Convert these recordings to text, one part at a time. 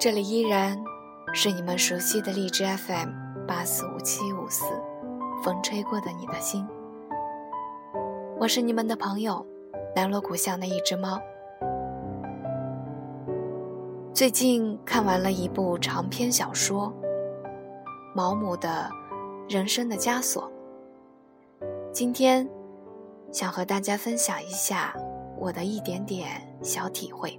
这里依然是你们熟悉的荔枝 FM 八四五七五四，风吹过的你的心。我是你们的朋友，南锣鼓巷的一只猫。最近看完了一部长篇小说《毛姆的人生的枷锁》，今天想和大家分享一下我的一点点小体会。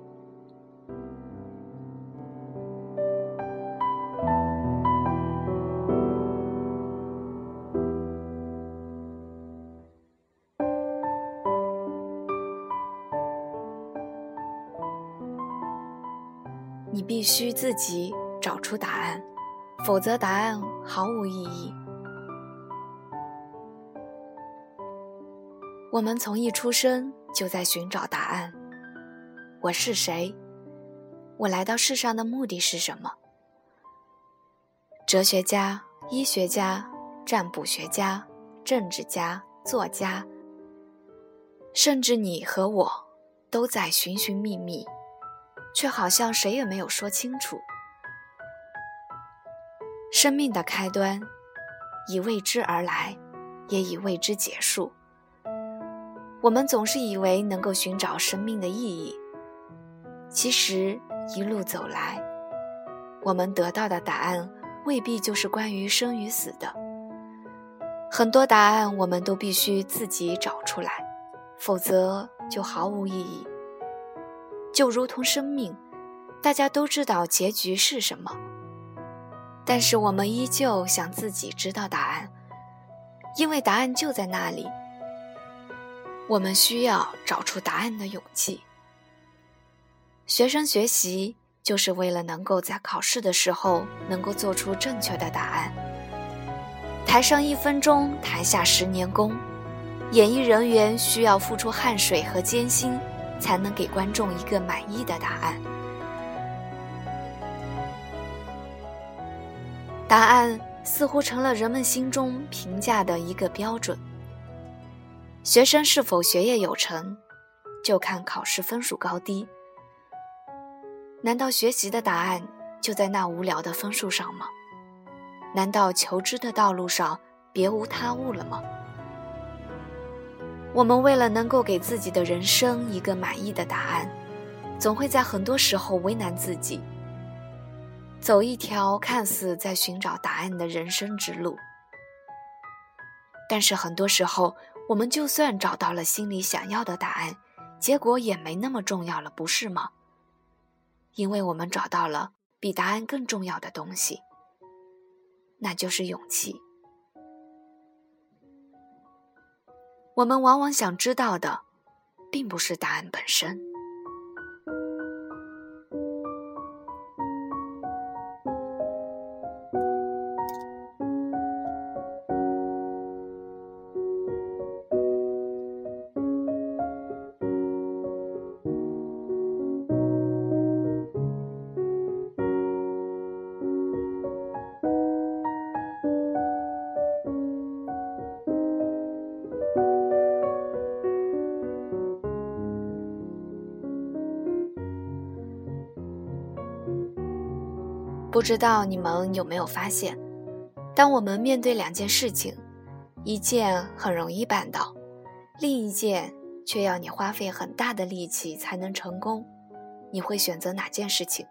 你必须自己找出答案，否则答案毫无意义。我们从一出生就在寻找答案：我是谁？我来到世上的目的是什么？哲学家、医学家、占卜学家、政治家、作家，甚至你和我，都在寻寻觅觅。却好像谁也没有说清楚。生命的开端，以未知而来，也以未知结束。我们总是以为能够寻找生命的意义，其实一路走来，我们得到的答案未必就是关于生与死的。很多答案我们都必须自己找出来，否则就毫无意义。就如同生命，大家都知道结局是什么，但是我们依旧想自己知道答案，因为答案就在那里。我们需要找出答案的勇气。学生学习就是为了能够在考试的时候能够做出正确的答案。台上一分钟，台下十年功，演艺人员需要付出汗水和艰辛。才能给观众一个满意的答案。答案似乎成了人们心中评价的一个标准。学生是否学业有成，就看考试分数高低。难道学习的答案就在那无聊的分数上吗？难道求知的道路上别无他物了吗？我们为了能够给自己的人生一个满意的答案，总会在很多时候为难自己，走一条看似在寻找答案的人生之路。但是很多时候，我们就算找到了心里想要的答案，结果也没那么重要了，不是吗？因为我们找到了比答案更重要的东西，那就是勇气。我们往往想知道的，并不是答案本身。不知道你们有没有发现，当我们面对两件事情，一件很容易办到，另一件却要你花费很大的力气才能成功，你会选择哪件事情？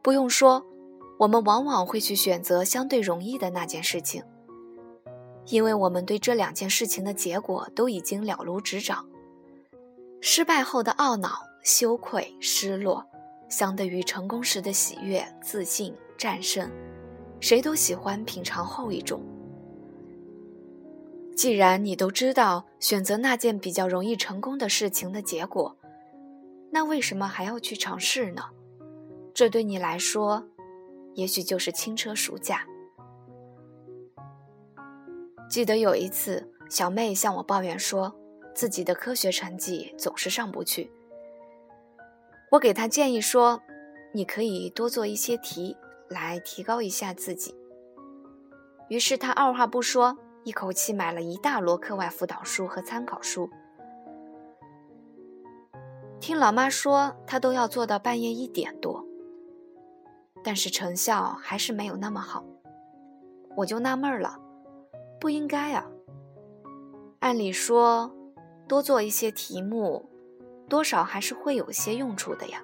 不用说，我们往往会去选择相对容易的那件事情，因为我们对这两件事情的结果都已经了如指掌。失败后的懊恼、羞愧、失落。相对于成功时的喜悦、自信、战胜，谁都喜欢品尝后一种。既然你都知道选择那件比较容易成功的事情的结果，那为什么还要去尝试呢？这对你来说，也许就是轻车熟驾。记得有一次，小妹向我抱怨说，自己的科学成绩总是上不去。我给他建议说：“你可以多做一些题，来提高一下自己。”于是他二话不说，一口气买了一大摞课外辅导书和参考书。听老妈说，他都要做到半夜一点多，但是成效还是没有那么好。我就纳闷了，不应该啊。按理说，多做一些题目，多少还是会有些用处的呀。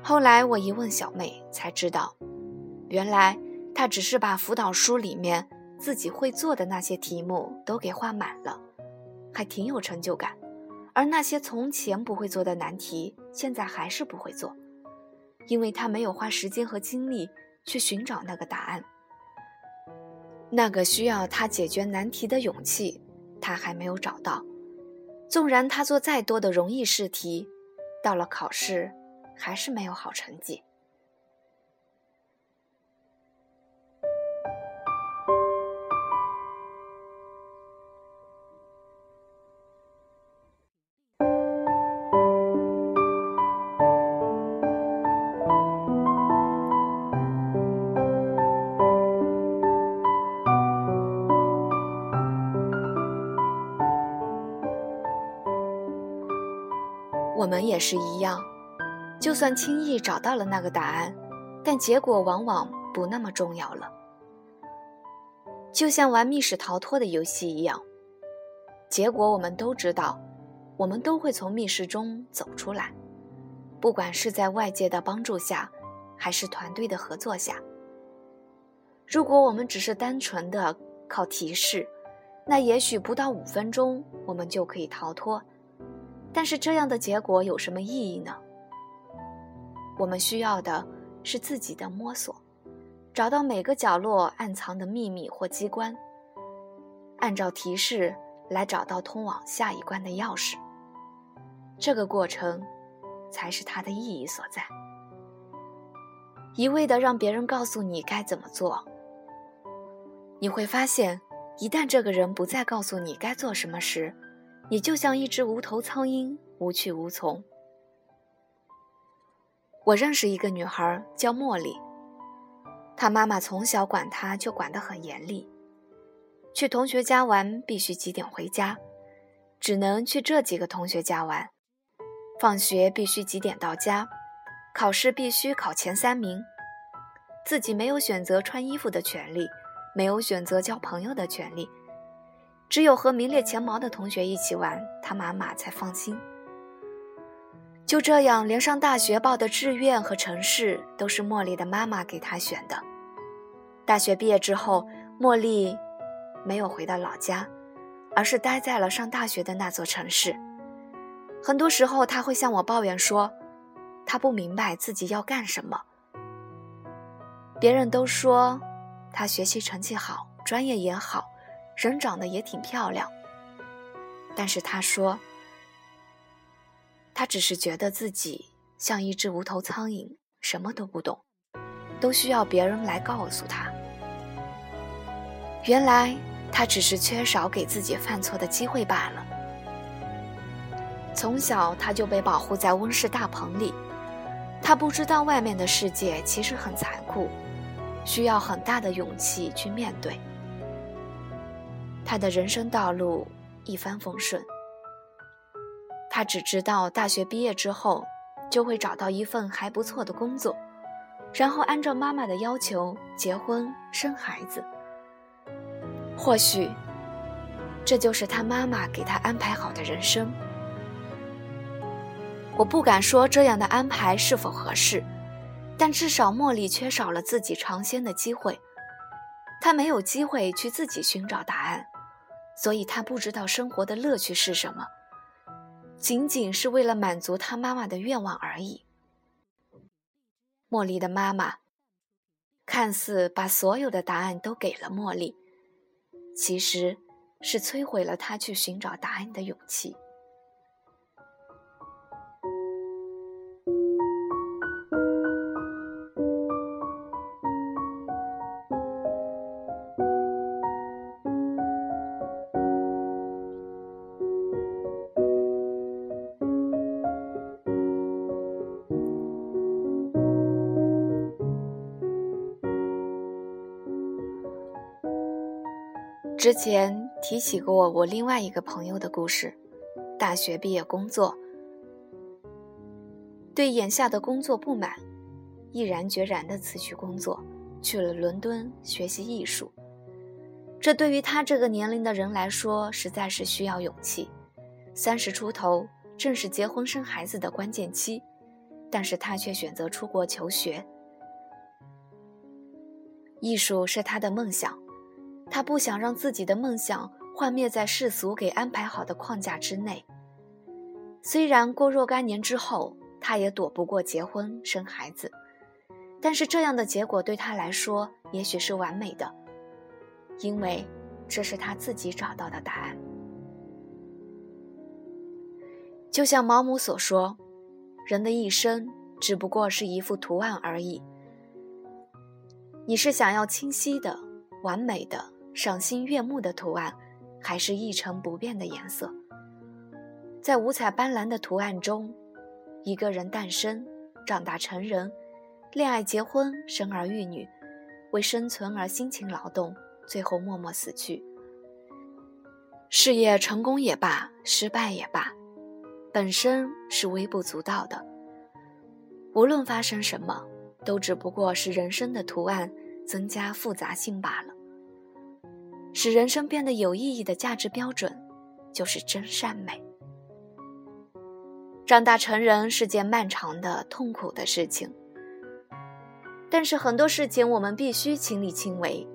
后来我一问小妹，才知道，原来她只是把辅导书里面自己会做的那些题目都给画满了，还挺有成就感。而那些从前不会做的难题，现在还是不会做，因为她没有花时间和精力去寻找那个答案。那个需要他解决难题的勇气，他还没有找到。纵然他做再多的容易试题，到了考试，还是没有好成绩。我们也是一样，就算轻易找到了那个答案，但结果往往不那么重要了。就像玩密室逃脱的游戏一样，结果我们都知道，我们都会从密室中走出来，不管是在外界的帮助下，还是团队的合作下。如果我们只是单纯的靠提示，那也许不到五分钟，我们就可以逃脱。但是这样的结果有什么意义呢？我们需要的是自己的摸索，找到每个角落暗藏的秘密或机关，按照提示来找到通往下一关的钥匙。这个过程，才是它的意义所在。一味的让别人告诉你该怎么做，你会发现，一旦这个人不再告诉你该做什么时，你就像一只无头苍蝇，无去无从。我认识一个女孩叫茉莉，她妈妈从小管她就管得很严厉，去同学家玩必须几点回家，只能去这几个同学家玩，放学必须几点到家，考试必须考前三名，自己没有选择穿衣服的权利，没有选择交朋友的权利。只有和名列前茅的同学一起玩，他妈妈才放心。就这样，连上大学报的志愿和城市都是茉莉的妈妈给她选的。大学毕业之后，茉莉没有回到老家，而是待在了上大学的那座城市。很多时候，他会向我抱怨说，他不明白自己要干什么。别人都说他学习成绩好，专业也好。人长得也挺漂亮，但是他说，他只是觉得自己像一只无头苍蝇，什么都不懂，都需要别人来告诉他。原来他只是缺少给自己犯错的机会罢了。从小他就被保护在温室大棚里，他不知道外面的世界其实很残酷，需要很大的勇气去面对。他的人生道路一帆风顺，他只知道大学毕业之后就会找到一份还不错的工作，然后按照妈妈的要求结婚生孩子。或许，这就是他妈妈给他安排好的人生。我不敢说这样的安排是否合适，但至少茉莉缺少了自己尝鲜的机会，她没有机会去自己寻找答案。所以他不知道生活的乐趣是什么，仅仅是为了满足他妈妈的愿望而已。茉莉的妈妈看似把所有的答案都给了茉莉，其实是摧毁了她去寻找答案的勇气。之前提起过我另外一个朋友的故事，大学毕业工作，对眼下的工作不满，毅然决然地辞去工作，去了伦敦学习艺术。这对于他这个年龄的人来说，实在是需要勇气。三十出头，正是结婚生孩子的关键期，但是他却选择出国求学。艺术是他的梦想，他不想让自己的梦想幻灭在世俗给安排好的框架之内。虽然过若干年之后，他也躲不过结婚生孩子，但是这样的结果对他来说，也许是完美的。因为这是他自己找到的答案。就像毛姆所说：“人的一生只不过是一幅图案而已。你是想要清晰的、完美的、赏心悦目的图案，还是一成不变的颜色？在五彩斑斓的图案中，一个人诞生、长大成人、恋爱、结婚、生儿育女，为生存而辛勤劳动。”最后默默死去。事业成功也罢，失败也罢，本身是微不足道的。无论发生什么，都只不过是人生的图案增加复杂性罢了。使人生变得有意义的价值标准，就是真善美。长大成人是件漫长的、痛苦的事情，但是很多事情我们必须亲力亲为。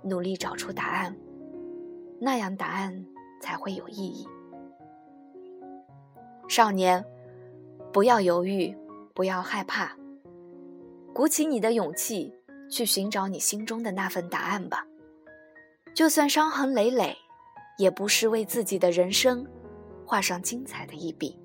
努力找出答案，那样答案才会有意义。少年，不要犹豫，不要害怕，鼓起你的勇气去寻找你心中的那份答案吧。就算伤痕累累，也不是为自己的人生画上精彩的一笔。